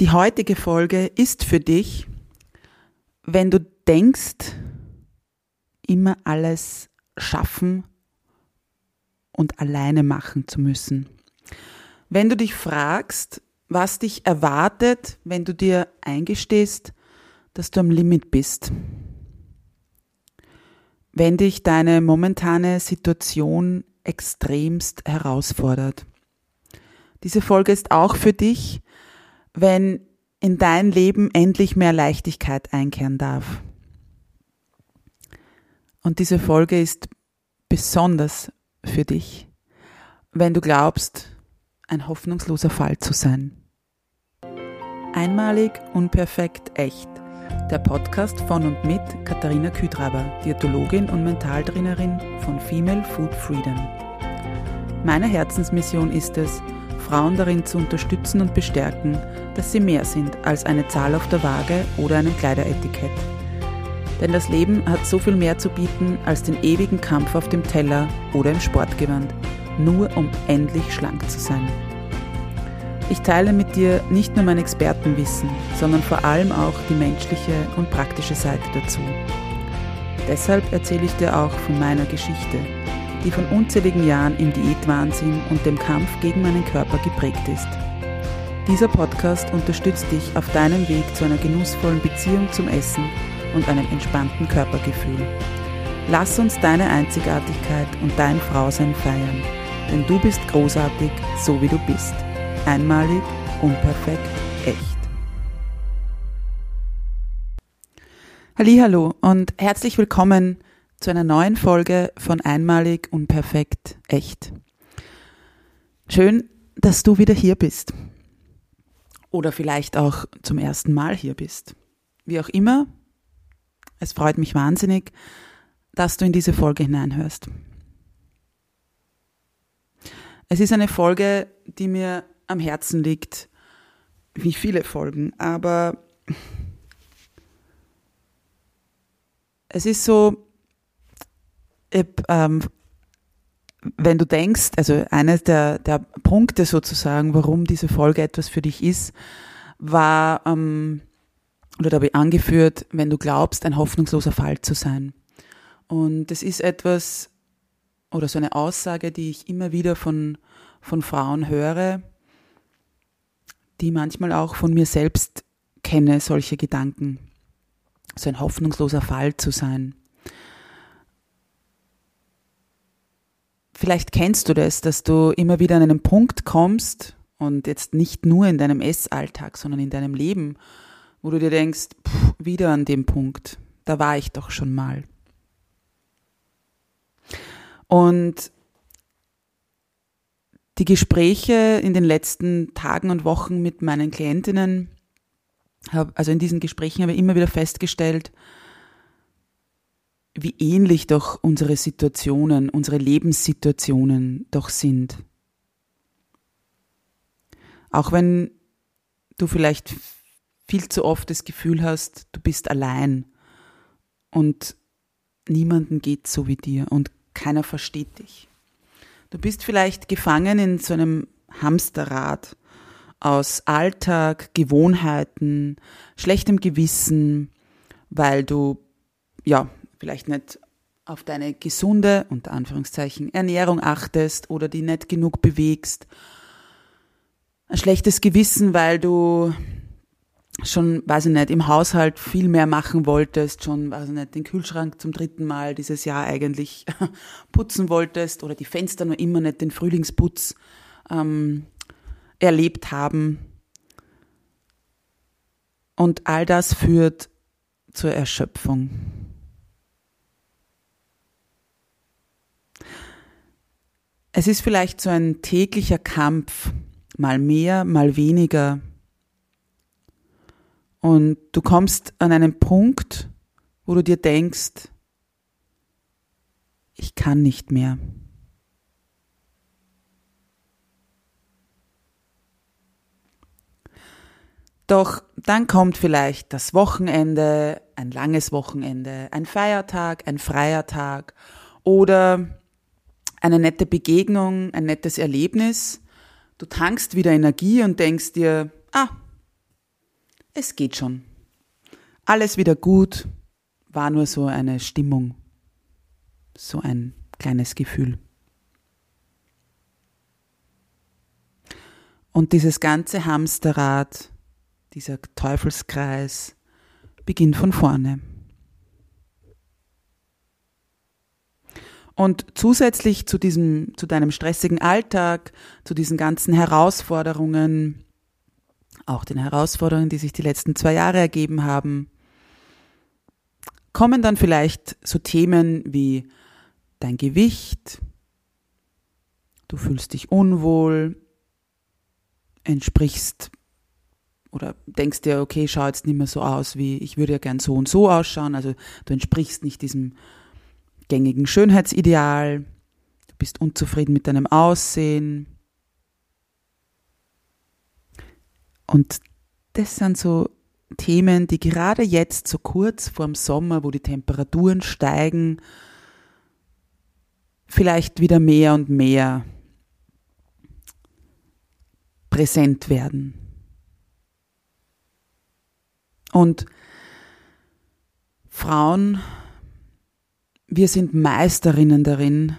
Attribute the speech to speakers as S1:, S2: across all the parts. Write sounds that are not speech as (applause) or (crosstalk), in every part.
S1: Die heutige Folge ist für dich, wenn du denkst, immer alles schaffen und alleine machen zu müssen. Wenn du dich fragst, was dich erwartet, wenn du dir eingestehst, dass du am Limit bist. Wenn dich deine momentane Situation extremst herausfordert. Diese Folge ist auch für dich, wenn in dein Leben endlich mehr Leichtigkeit einkehren darf. Und diese Folge ist besonders für dich, wenn du glaubst, ein hoffnungsloser Fall zu sein. Einmalig, unperfekt, echt. Der Podcast von und mit Katharina Küdraber, Diätologin und Mentaltrainerin von Female Food Freedom. Meine Herzensmission ist es, Frauen darin zu unterstützen und bestärken, dass sie mehr sind als eine Zahl auf der Waage oder einem Kleideretikett. Denn das Leben hat so viel mehr zu bieten als den ewigen Kampf auf dem Teller oder im Sportgewand, nur um endlich schlank zu sein. Ich teile mit dir nicht nur mein Expertenwissen, sondern vor allem auch die menschliche und praktische Seite dazu. Deshalb erzähle ich dir auch von meiner Geschichte, die von unzähligen Jahren im Diätwahnsinn und dem Kampf gegen meinen Körper geprägt ist. Dieser Podcast unterstützt dich auf deinem Weg zu einer genussvollen Beziehung zum Essen und einem entspannten Körpergefühl. Lass uns deine Einzigartigkeit und dein Frausein feiern, denn du bist großartig, so wie du bist. Einmalig, unperfekt, echt. Hallo und herzlich willkommen zu einer neuen Folge von Einmalig, unperfekt, echt. Schön, dass du wieder hier bist. Oder vielleicht auch zum ersten Mal hier bist. Wie auch immer, es freut mich wahnsinnig, dass du in diese Folge hineinhörst. Es ist eine Folge, die mir am Herzen liegt, wie viele Folgen, aber es ist so, ähm, wenn du denkst, also eines der, der Punkte sozusagen, warum diese Folge etwas für dich ist, war, ähm, oder dabei angeführt, wenn du glaubst, ein hoffnungsloser Fall zu sein. Und das ist etwas, oder so eine Aussage, die ich immer wieder von, von Frauen höre, die manchmal auch von mir selbst kenne, solche Gedanken. So ein hoffnungsloser Fall zu sein. Vielleicht kennst du das, dass du immer wieder an einen Punkt kommst und jetzt nicht nur in deinem Essalltag, sondern in deinem Leben, wo du dir denkst, pff, wieder an dem Punkt, da war ich doch schon mal. Und die Gespräche in den letzten Tagen und Wochen mit meinen Klientinnen, also in diesen Gesprächen habe ich immer wieder festgestellt, wie ähnlich doch unsere Situationen, unsere Lebenssituationen doch sind. Auch wenn du vielleicht viel zu oft das Gefühl hast, du bist allein und niemanden geht so wie dir und keiner versteht dich. Du bist vielleicht gefangen in so einem Hamsterrad aus Alltag, Gewohnheiten, schlechtem Gewissen, weil du ja vielleicht nicht auf deine gesunde, unter Anführungszeichen, Ernährung achtest oder die nicht genug bewegst. Ein schlechtes Gewissen, weil du schon, weiß ich nicht, im Haushalt viel mehr machen wolltest, schon, weiß ich nicht, den Kühlschrank zum dritten Mal dieses Jahr eigentlich (laughs) putzen wolltest oder die Fenster nur immer nicht den Frühlingsputz ähm, erlebt haben. Und all das führt zur Erschöpfung. Es ist vielleicht so ein täglicher Kampf, mal mehr, mal weniger, und du kommst an einen Punkt, wo du dir denkst, ich kann nicht mehr. Doch dann kommt vielleicht das Wochenende, ein langes Wochenende, ein Feiertag, ein freier Tag oder eine nette Begegnung, ein nettes Erlebnis. Du tankst wieder Energie und denkst dir, ah, es geht schon. Alles wieder gut, war nur so eine Stimmung, so ein kleines Gefühl. Und dieses ganze Hamsterrad, dieser Teufelskreis beginnt von vorne. Und zusätzlich zu diesem, zu deinem stressigen Alltag, zu diesen ganzen Herausforderungen, auch den Herausforderungen, die sich die letzten zwei Jahre ergeben haben, kommen dann vielleicht so Themen wie dein Gewicht, du fühlst dich unwohl, entsprichst oder denkst dir, okay, schau jetzt nicht mehr so aus wie ich würde ja gern so und so ausschauen, also du entsprichst nicht diesem gängigen Schönheitsideal, du bist unzufrieden mit deinem Aussehen. Und das sind so Themen, die gerade jetzt so kurz vorm Sommer, wo die Temperaturen steigen, vielleicht wieder mehr und mehr präsent werden. Und Frauen, wir sind Meisterinnen darin,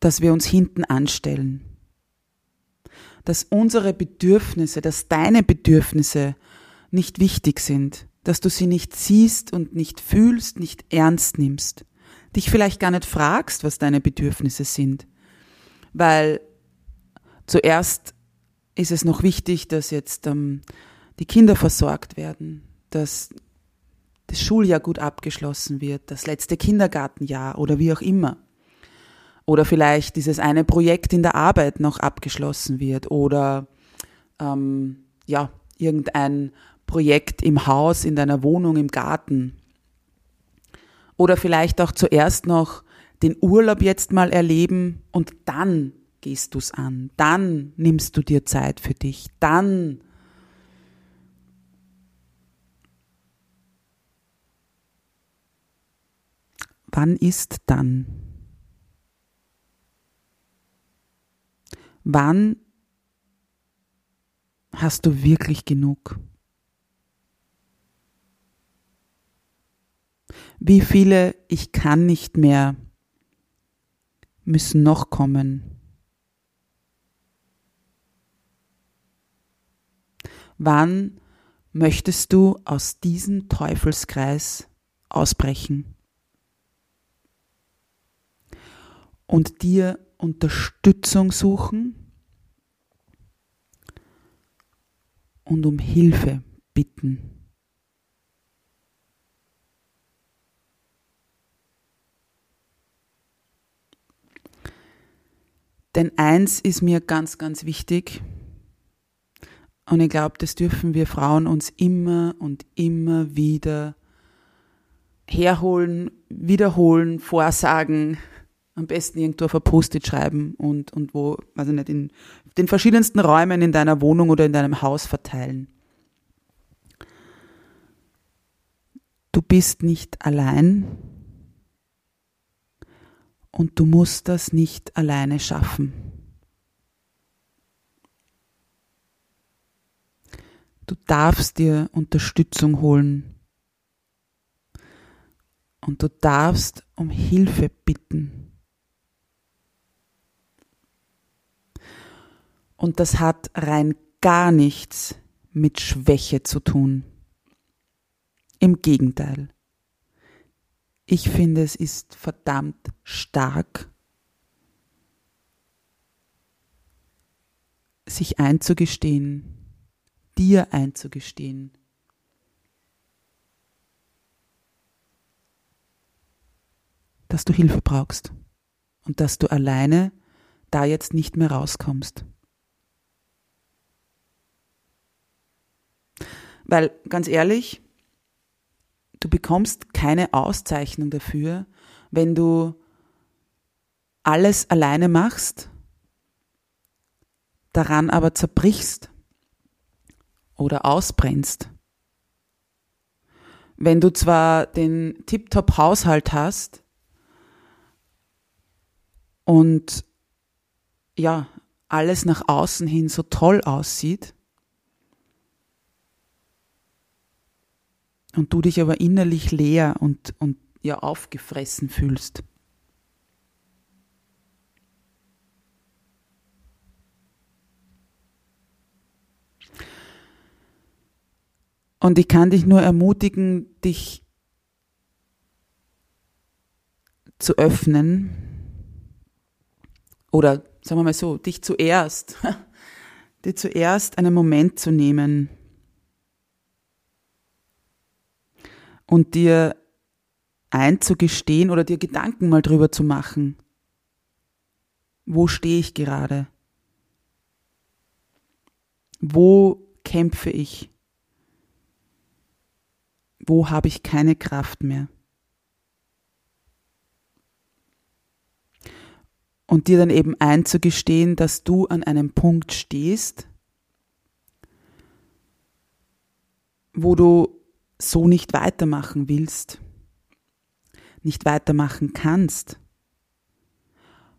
S1: dass wir uns hinten anstellen. Dass unsere Bedürfnisse, dass deine Bedürfnisse nicht wichtig sind, dass du sie nicht siehst und nicht fühlst, nicht ernst nimmst, dich vielleicht gar nicht fragst, was deine Bedürfnisse sind, weil zuerst ist es noch wichtig, dass jetzt ähm, die Kinder versorgt werden, dass das Schuljahr gut abgeschlossen wird, das letzte Kindergartenjahr oder wie auch immer. Oder vielleicht dieses eine Projekt in der Arbeit noch abgeschlossen wird oder ähm, ja, irgendein Projekt im Haus, in deiner Wohnung, im Garten. Oder vielleicht auch zuerst noch den Urlaub jetzt mal erleben und dann gehst du es an, dann nimmst du dir Zeit für dich, dann Wann ist dann? Wann hast du wirklich genug? Wie viele Ich kann nicht mehr müssen noch kommen? Wann möchtest du aus diesem Teufelskreis ausbrechen und dir Unterstützung suchen und um Hilfe bitten? Denn eins ist mir ganz, ganz wichtig, und ich glaube, das dürfen wir Frauen uns immer und immer wieder herholen, wiederholen, vorsagen, am besten irgendwo auf ein Post-it schreiben und, und wo, ich nicht, in den verschiedensten Räumen in deiner Wohnung oder in deinem Haus verteilen. Du bist nicht allein und du musst das nicht alleine schaffen. Du darfst dir Unterstützung holen. Und du darfst um Hilfe bitten. Und das hat rein gar nichts mit Schwäche zu tun. Im Gegenteil. Ich finde, es ist verdammt stark, sich einzugestehen, dir einzugestehen. dass du Hilfe brauchst und dass du alleine da jetzt nicht mehr rauskommst. Weil ganz ehrlich, du bekommst keine Auszeichnung dafür, wenn du alles alleine machst, daran aber zerbrichst oder ausbrennst. Wenn du zwar den Tip-Top-Haushalt hast und ja, alles nach außen hin so toll aussieht, und du dich aber innerlich leer und, und ja aufgefressen fühlst. Und ich kann dich nur ermutigen, dich zu öffnen oder sagen wir mal so, dich zuerst, (laughs) dir zuerst einen Moment zu nehmen und dir einzugestehen oder dir Gedanken mal drüber zu machen. Wo stehe ich gerade? Wo kämpfe ich? Wo habe ich keine Kraft mehr? Und dir dann eben einzugestehen, dass du an einem Punkt stehst, wo du so nicht weitermachen willst, nicht weitermachen kannst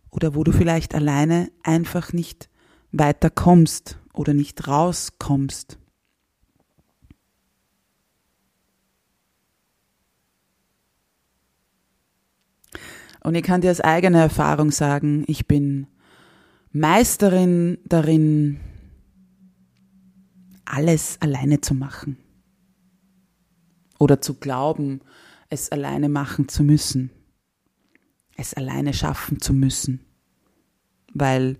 S1: oder wo du vielleicht alleine einfach nicht weiterkommst oder nicht rauskommst. Und ich kann dir aus eigener Erfahrung sagen, ich bin Meisterin darin, alles alleine zu machen. Oder zu glauben, es alleine machen zu müssen. Es alleine schaffen zu müssen. Weil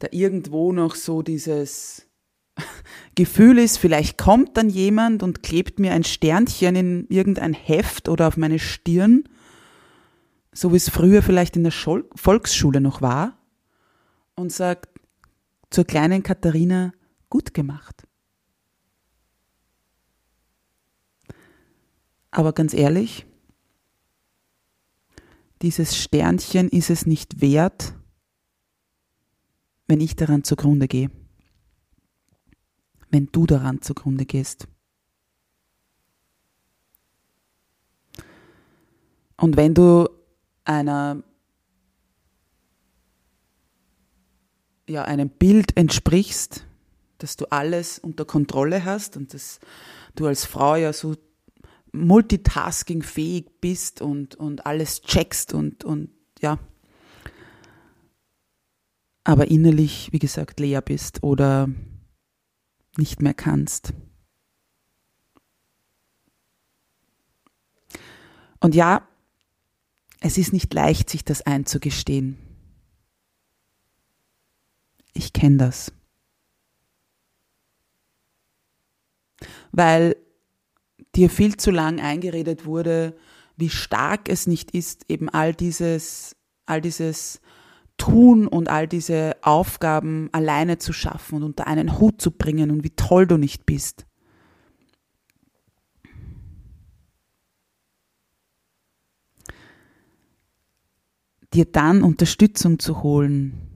S1: da irgendwo noch so dieses (laughs) Gefühl ist, vielleicht kommt dann jemand und klebt mir ein Sternchen in irgendein Heft oder auf meine Stirn so wie es früher vielleicht in der Volksschule noch war, und sagt zur kleinen Katharina, gut gemacht. Aber ganz ehrlich, dieses Sternchen ist es nicht wert, wenn ich daran zugrunde gehe. Wenn du daran zugrunde gehst. Und wenn du einer ja, einem Bild entsprichst, dass du alles unter Kontrolle hast und dass du als Frau ja so multitaskingfähig bist und, und alles checkst und, und ja, aber innerlich, wie gesagt, leer bist oder nicht mehr kannst. Und ja, es ist nicht leicht, sich das einzugestehen. Ich kenne das. Weil dir viel zu lang eingeredet wurde, wie stark es nicht ist, eben all dieses, all dieses Tun und all diese Aufgaben alleine zu schaffen und unter einen Hut zu bringen und wie toll du nicht bist. dir dann Unterstützung zu holen,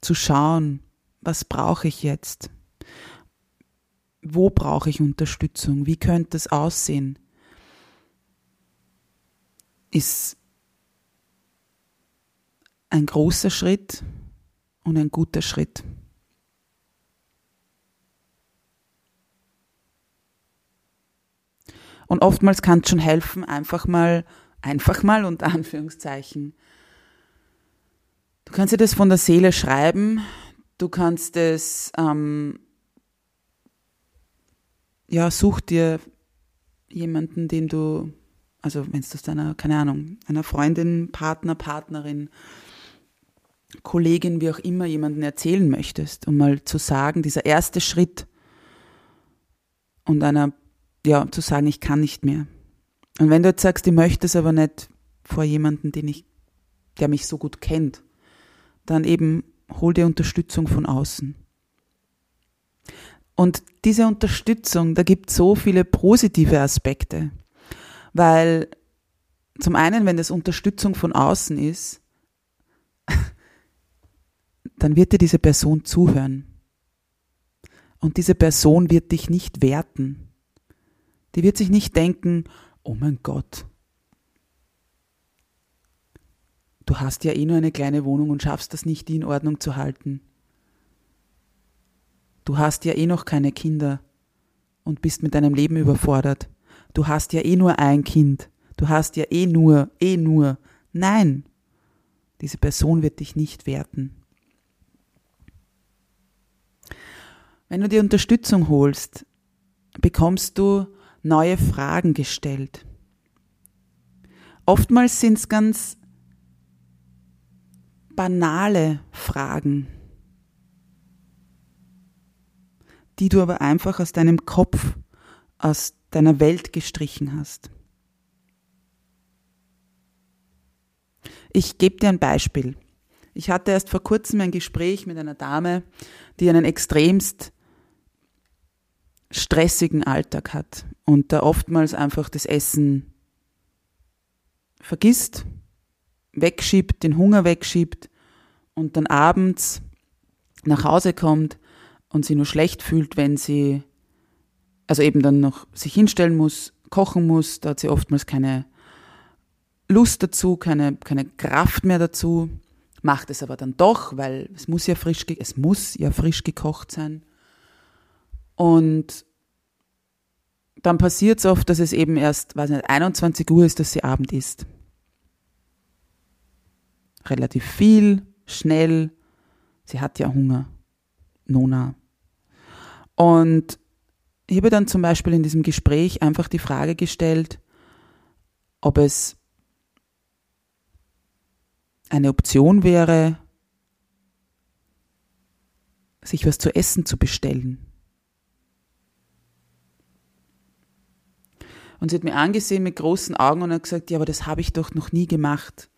S1: zu schauen, was brauche ich jetzt? Wo brauche ich Unterstützung? Wie könnte es aussehen? Ist ein großer Schritt und ein guter Schritt. Und oftmals kann es schon helfen, einfach mal einfach mal unter Anführungszeichen. Du kannst dir das von der Seele schreiben, du kannst es, ähm, ja, such dir jemanden, den du, also wenn es das deiner, keine Ahnung, einer Freundin, Partner, Partnerin, Kollegin, wie auch immer, jemanden erzählen möchtest, um mal zu sagen, dieser erste Schritt und einer, ja, zu sagen, ich kann nicht mehr. Und wenn du jetzt sagst, ich möchte es aber nicht vor jemandem, den ich, der mich so gut kennt, dann eben hol dir Unterstützung von außen. Und diese Unterstützung, da gibt so viele positive Aspekte, weil zum einen, wenn das Unterstützung von außen ist, (laughs) dann wird dir diese Person zuhören. Und diese Person wird dich nicht werten. Die wird sich nicht denken, oh mein Gott, du hast ja eh nur eine kleine Wohnung und schaffst das nicht, die in Ordnung zu halten. Du hast ja eh noch keine Kinder und bist mit deinem Leben überfordert. du hast ja eh nur ein Kind, du hast ja eh nur, eh nur. Nein, diese Person wird dich nicht werten. Wenn du dir Unterstützung holst, bekommst du neue Fragen gestellt. Oftmals sind es ganz banale Fragen, die du aber einfach aus deinem Kopf, aus deiner Welt gestrichen hast. Ich gebe dir ein Beispiel. Ich hatte erst vor kurzem ein Gespräch mit einer Dame, die einen extremst stressigen Alltag hat und da oftmals einfach das Essen vergisst, wegschiebt, den Hunger wegschiebt und dann abends nach Hause kommt und sie nur schlecht fühlt, wenn sie also eben dann noch sich hinstellen muss, kochen muss, da hat sie oftmals keine Lust dazu, keine, keine Kraft mehr dazu, macht es aber dann doch, weil es muss ja frisch, es muss ja frisch gekocht sein. Und dann passiert es oft, dass es eben erst, weiß nicht, 21 Uhr ist, dass sie Abend isst. Relativ viel, schnell. Sie hat ja Hunger. Nona. Und ich habe dann zum Beispiel in diesem Gespräch einfach die Frage gestellt, ob es eine Option wäre, sich was zu essen zu bestellen. Und sie hat mir angesehen mit großen Augen und hat gesagt, ja, aber das habe ich doch noch nie gemacht.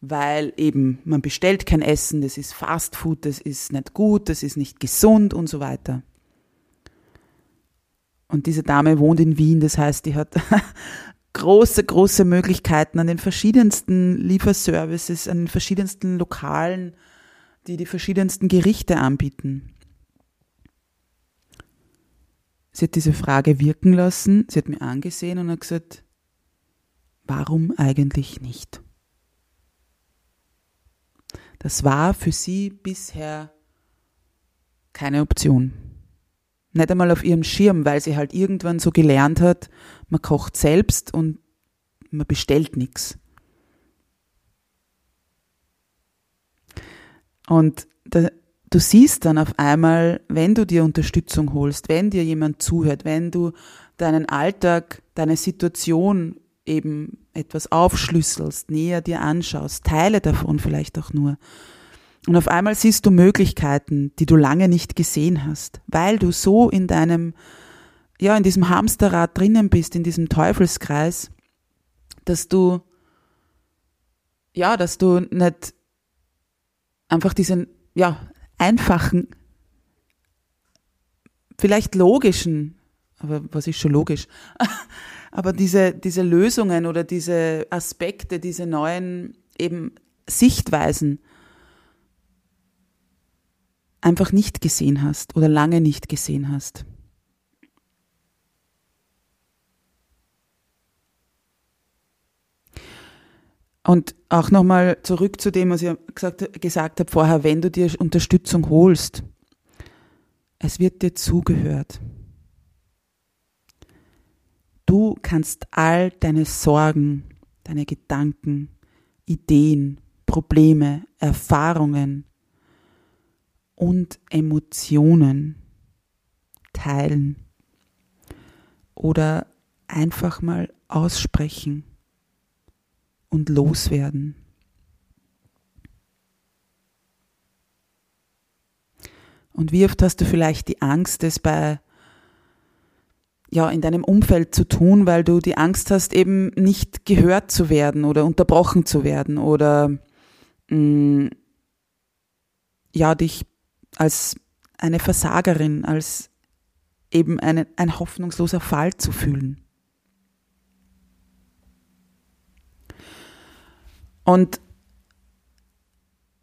S1: Weil eben, man bestellt kein Essen, das ist Fast Food, das ist nicht gut, das ist nicht gesund und so weiter. Und diese Dame wohnt in Wien, das heißt, die hat (laughs) große, große Möglichkeiten an den verschiedensten Lieferservices, an den verschiedensten Lokalen, die die verschiedensten Gerichte anbieten. Sie hat diese Frage wirken lassen, sie hat mir angesehen und hat gesagt, warum eigentlich nicht? Das war für sie bisher keine Option. Nicht einmal auf ihrem Schirm, weil sie halt irgendwann so gelernt hat, man kocht selbst und man bestellt nichts. Und da, du siehst dann auf einmal, wenn du dir Unterstützung holst, wenn dir jemand zuhört, wenn du deinen Alltag, deine Situation eben etwas aufschlüsselst, näher dir anschaust, Teile davon vielleicht auch nur. Und auf einmal siehst du Möglichkeiten, die du lange nicht gesehen hast, weil du so in deinem, ja, in diesem Hamsterrad drinnen bist, in diesem Teufelskreis, dass du, ja, dass du nicht einfach diesen, ja, einfachen, vielleicht logischen, aber was ist schon logisch, (laughs) aber diese, diese Lösungen oder diese Aspekte, diese neuen eben Sichtweisen einfach nicht gesehen hast oder lange nicht gesehen hast. Und auch nochmal zurück zu dem, was ich gesagt, gesagt habe vorher, wenn du dir Unterstützung holst, es wird dir zugehört. Du kannst all deine Sorgen, deine Gedanken, Ideen, Probleme, Erfahrungen und Emotionen teilen oder einfach mal aussprechen und loswerden. Und wie oft hast du vielleicht die Angst, es bei ja, in deinem Umfeld zu tun, weil du die Angst hast, eben nicht gehört zu werden oder unterbrochen zu werden oder mh, mm, ja, dich als eine Versagerin, als eben eine, ein hoffnungsloser Fall zu fühlen. Und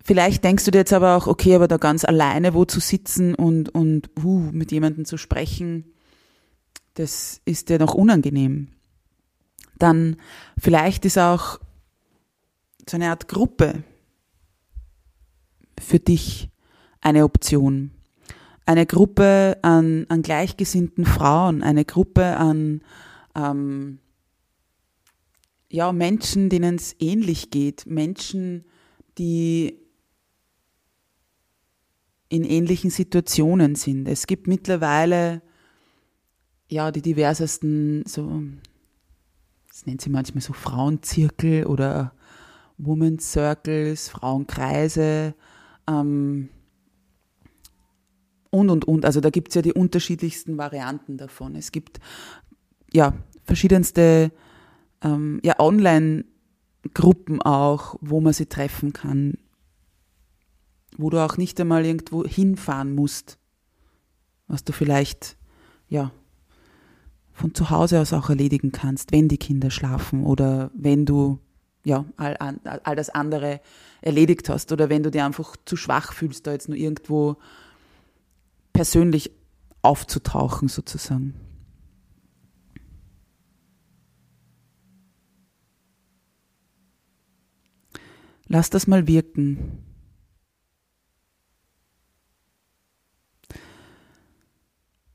S1: vielleicht denkst du dir jetzt aber auch, okay, aber da ganz alleine wo zu sitzen und, und uh, mit jemandem zu sprechen, das ist dir noch unangenehm. Dann vielleicht ist auch so eine Art Gruppe für dich eine Option. Eine Gruppe an, an gleichgesinnten Frauen, eine Gruppe an ähm, ja, Menschen, denen es ähnlich geht, Menschen, die in ähnlichen Situationen sind. Es gibt mittlerweile ja die diversesten so das nennt sie manchmal so Frauenzirkel oder Woman Circles, Frauenkreise ähm, und und und. Also da gibt es ja die unterschiedlichsten Varianten davon. Es gibt ja verschiedenste ähm, ja, Online-Gruppen auch, wo man sie treffen kann, wo du auch nicht einmal irgendwo hinfahren musst, was du vielleicht ja von zu Hause aus auch erledigen kannst, wenn die Kinder schlafen oder wenn du ja all, all das andere erledigt hast oder wenn du dir einfach zu schwach fühlst, da jetzt nur irgendwo persönlich aufzutauchen sozusagen. Lass das mal wirken.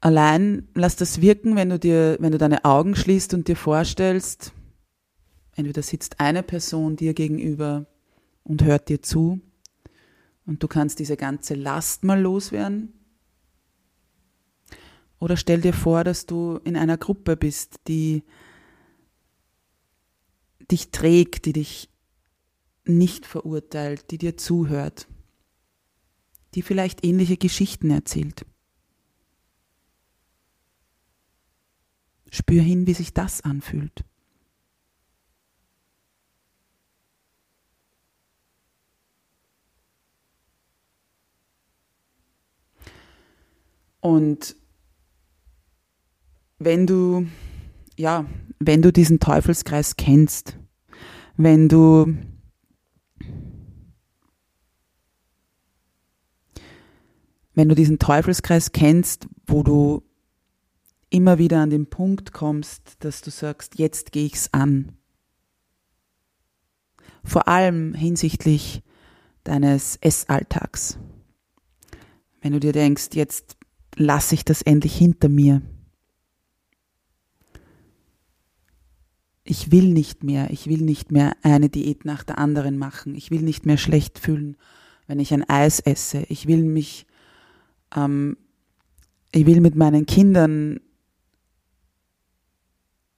S1: Allein lass das wirken, wenn du dir, wenn du deine Augen schließt und dir vorstellst, entweder sitzt eine Person dir gegenüber und hört dir zu und du kannst diese ganze Last mal loswerden. Oder stell dir vor, dass du in einer Gruppe bist, die dich trägt, die dich nicht verurteilt, die dir zuhört, die vielleicht ähnliche Geschichten erzählt. Spür hin, wie sich das anfühlt. Und wenn du, ja, wenn du diesen Teufelskreis kennst, wenn du wenn du diesen Teufelskreis kennst, wo du immer wieder an den Punkt kommst, dass du sagst, jetzt gehe ich's an. Vor allem hinsichtlich deines Essalltags. Wenn du dir denkst, jetzt lasse ich das endlich hinter mir. Ich will nicht mehr, ich will nicht mehr eine Diät nach der anderen machen. Ich will nicht mehr schlecht fühlen, wenn ich ein Eis esse. Ich will mich, ähm, ich will mit meinen Kindern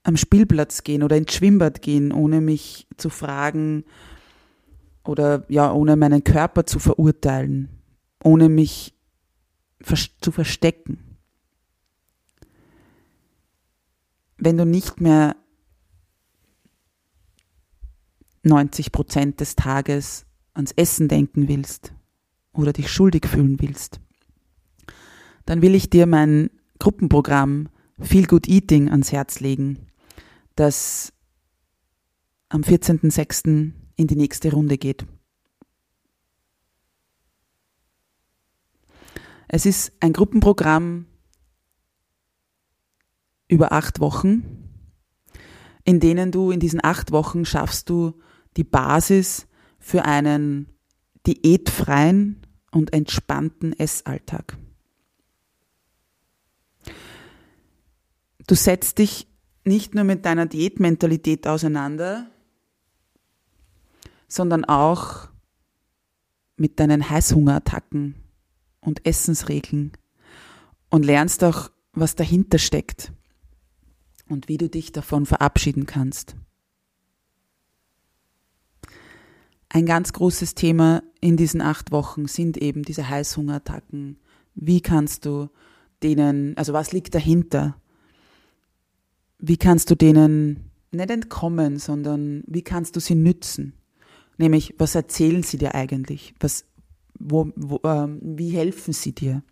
S1: am Spielplatz gehen oder ins Schwimmbad gehen, ohne mich zu fragen oder ja, ohne meinen Körper zu verurteilen, ohne mich zu verstecken. Wenn du nicht mehr 90 Prozent des Tages ans Essen denken willst oder dich schuldig fühlen willst, dann will ich dir mein Gruppenprogramm Feel Good Eating ans Herz legen das am 14.06. in die nächste Runde geht. Es ist ein Gruppenprogramm über acht Wochen, in denen du in diesen acht Wochen schaffst du die Basis für einen diätfreien und entspannten Essalltag. Du setzt dich nicht nur mit deiner Diätmentalität auseinander, sondern auch mit deinen Heißhungerattacken und Essensregeln und lernst auch, was dahinter steckt und wie du dich davon verabschieden kannst. Ein ganz großes Thema in diesen acht Wochen sind eben diese Heißhungerattacken. Wie kannst du denen, also was liegt dahinter? wie kannst du denen nicht entkommen, sondern wie kannst du sie nützen? Nämlich, was erzählen sie dir eigentlich? Was, wo, wo, ähm, wie helfen sie dir?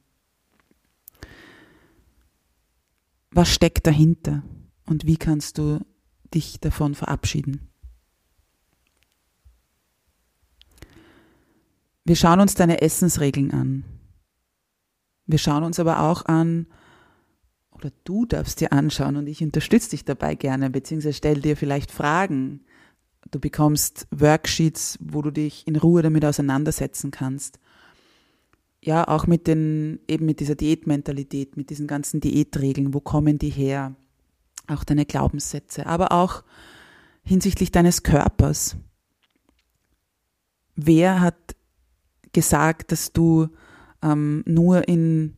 S1: Was steckt dahinter? Und wie kannst du dich davon verabschieden? Wir schauen uns deine Essensregeln an. Wir schauen uns aber auch an, oder du darfst dir anschauen und ich unterstütze dich dabei gerne, beziehungsweise stell dir vielleicht Fragen. Du bekommst Worksheets, wo du dich in Ruhe damit auseinandersetzen kannst. Ja, auch mit den, eben mit dieser Diätmentalität, mit diesen ganzen Diätregeln, wo kommen die her? auch deine Glaubenssätze, aber auch hinsichtlich deines Körpers. Wer hat gesagt, dass du ähm, nur in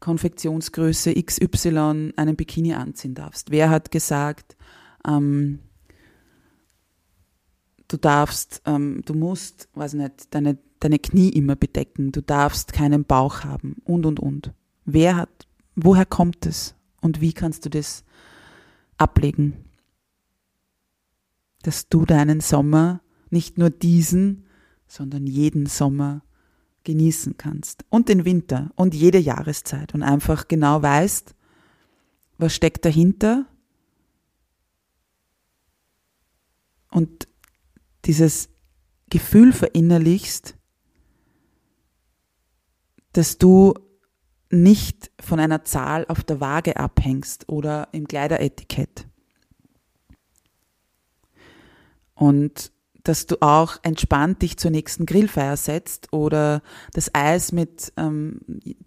S1: Konfektionsgröße XY einen Bikini anziehen darfst? Wer hat gesagt, ähm, du darfst, ähm, du musst, weiß nicht, deine, deine Knie immer bedecken, du darfst keinen Bauch haben und und und. Wer hat, woher kommt es und wie kannst du das ablegen? Dass du deinen Sommer, nicht nur diesen, sondern jeden Sommer genießen kannst. Und den Winter und jede Jahreszeit. Und einfach genau weißt, was steckt dahinter. Und dieses Gefühl verinnerlichst, dass du nicht von einer Zahl auf der Waage abhängst oder im Kleideretikett. Und dass du auch entspannt dich zur nächsten Grillfeier setzt oder das Eis mit ähm,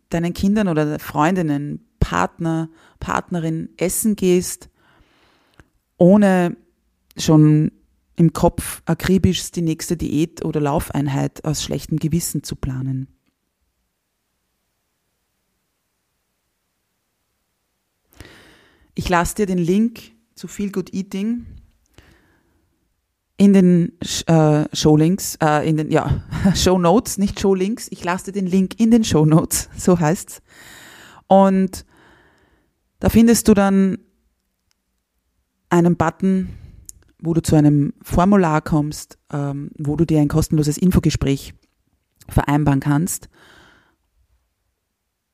S1: deinen Kindern oder Freundinnen, Partner, Partnerin essen gehst, ohne schon im Kopf akribisch die nächste Diät oder Laufeinheit aus schlechtem Gewissen zu planen. Ich lasse dir den Link zu Feel Good Eating in den äh, Showlinks, äh, in den ja (laughs) Show Notes, nicht Showlinks. Ich lasse dir den Link in den Show Notes, (laughs) so heißt's. Und da findest du dann einen Button, wo du zu einem Formular kommst, ähm, wo du dir ein kostenloses Infogespräch vereinbaren kannst,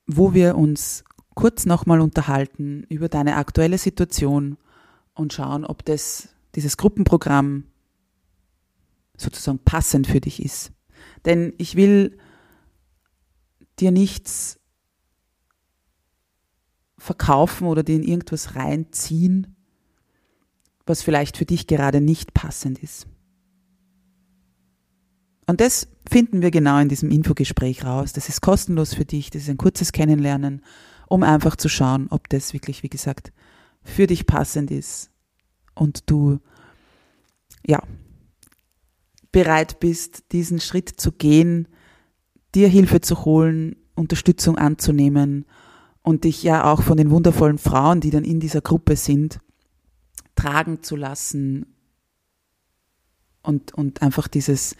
S1: wo wir uns kurz nochmal unterhalten über deine aktuelle Situation und schauen, ob das, dieses Gruppenprogramm sozusagen passend für dich ist. Denn ich will dir nichts verkaufen oder dir in irgendwas reinziehen, was vielleicht für dich gerade nicht passend ist. Und das finden wir genau in diesem Infogespräch raus. Das ist kostenlos für dich, das ist ein kurzes Kennenlernen, um einfach zu schauen, ob das wirklich, wie gesagt, für dich passend ist und du, ja, bereit bist, diesen Schritt zu gehen, dir Hilfe zu holen, Unterstützung anzunehmen und dich ja auch von den wundervollen Frauen, die dann in dieser Gruppe sind, tragen zu lassen und, und einfach dieses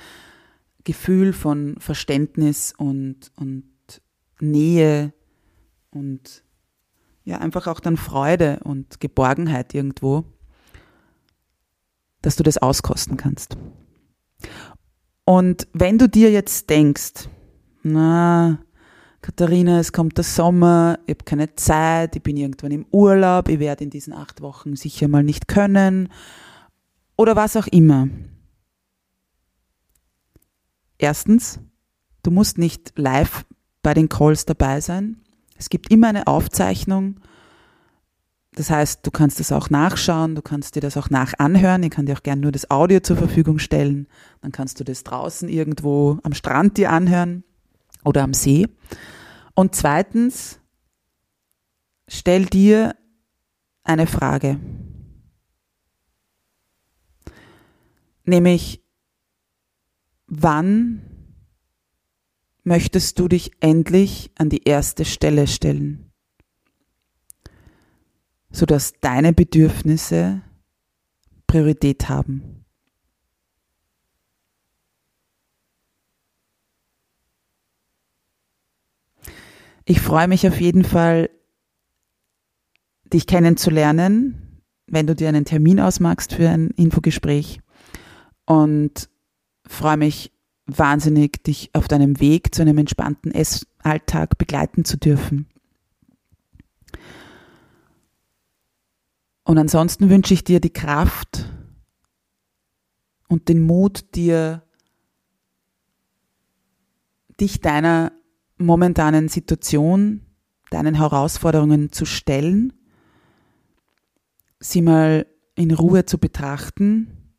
S1: Gefühl von Verständnis und, und Nähe und ja, einfach auch dann Freude und Geborgenheit irgendwo, dass du das auskosten kannst. Und wenn du dir jetzt denkst, na, Katharina, es kommt der Sommer, ich habe keine Zeit, ich bin irgendwann im Urlaub, ich werde in diesen acht Wochen sicher mal nicht können oder was auch immer. Erstens, du musst nicht live bei den Calls dabei sein. Es gibt immer eine Aufzeichnung das heißt, du kannst es auch nachschauen, du kannst dir das auch nachanhören. Ich kann dir auch gerne nur das Audio zur Verfügung stellen. Dann kannst du das draußen irgendwo am Strand dir anhören oder am See. Und zweitens, stell dir eine Frage. Nämlich, wann möchtest du dich endlich an die erste Stelle stellen? Sodass deine Bedürfnisse Priorität haben. Ich freue mich auf jeden Fall, dich kennenzulernen, wenn du dir einen Termin ausmachst für ein Infogespräch und freue mich wahnsinnig, dich auf deinem Weg zu einem entspannten Essalltag begleiten zu dürfen. Und ansonsten wünsche ich dir die Kraft und den Mut, dir dich deiner momentanen Situation, deinen Herausforderungen zu stellen, sie mal in Ruhe zu betrachten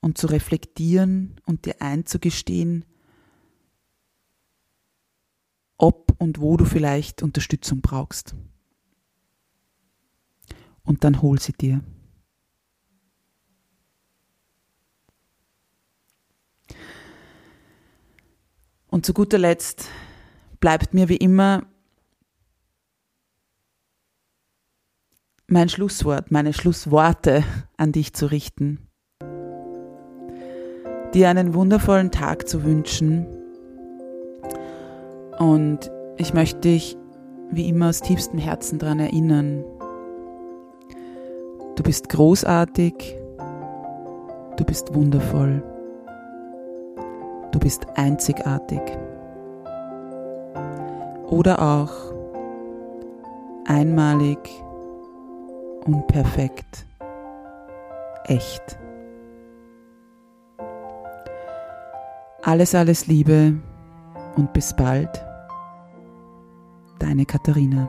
S1: und zu reflektieren und dir einzugestehen, ob und wo du vielleicht Unterstützung brauchst. Und dann hol sie dir. Und zu guter Letzt bleibt mir wie immer mein Schlusswort, meine Schlussworte an dich zu richten. Dir einen wundervollen Tag zu wünschen. Und ich möchte dich wie immer aus tiefstem Herzen daran erinnern. Du bist großartig. Du bist wundervoll. Du bist einzigartig. Oder auch einmalig und perfekt. Echt. Alles, alles Liebe und bis bald. Deine Katharina.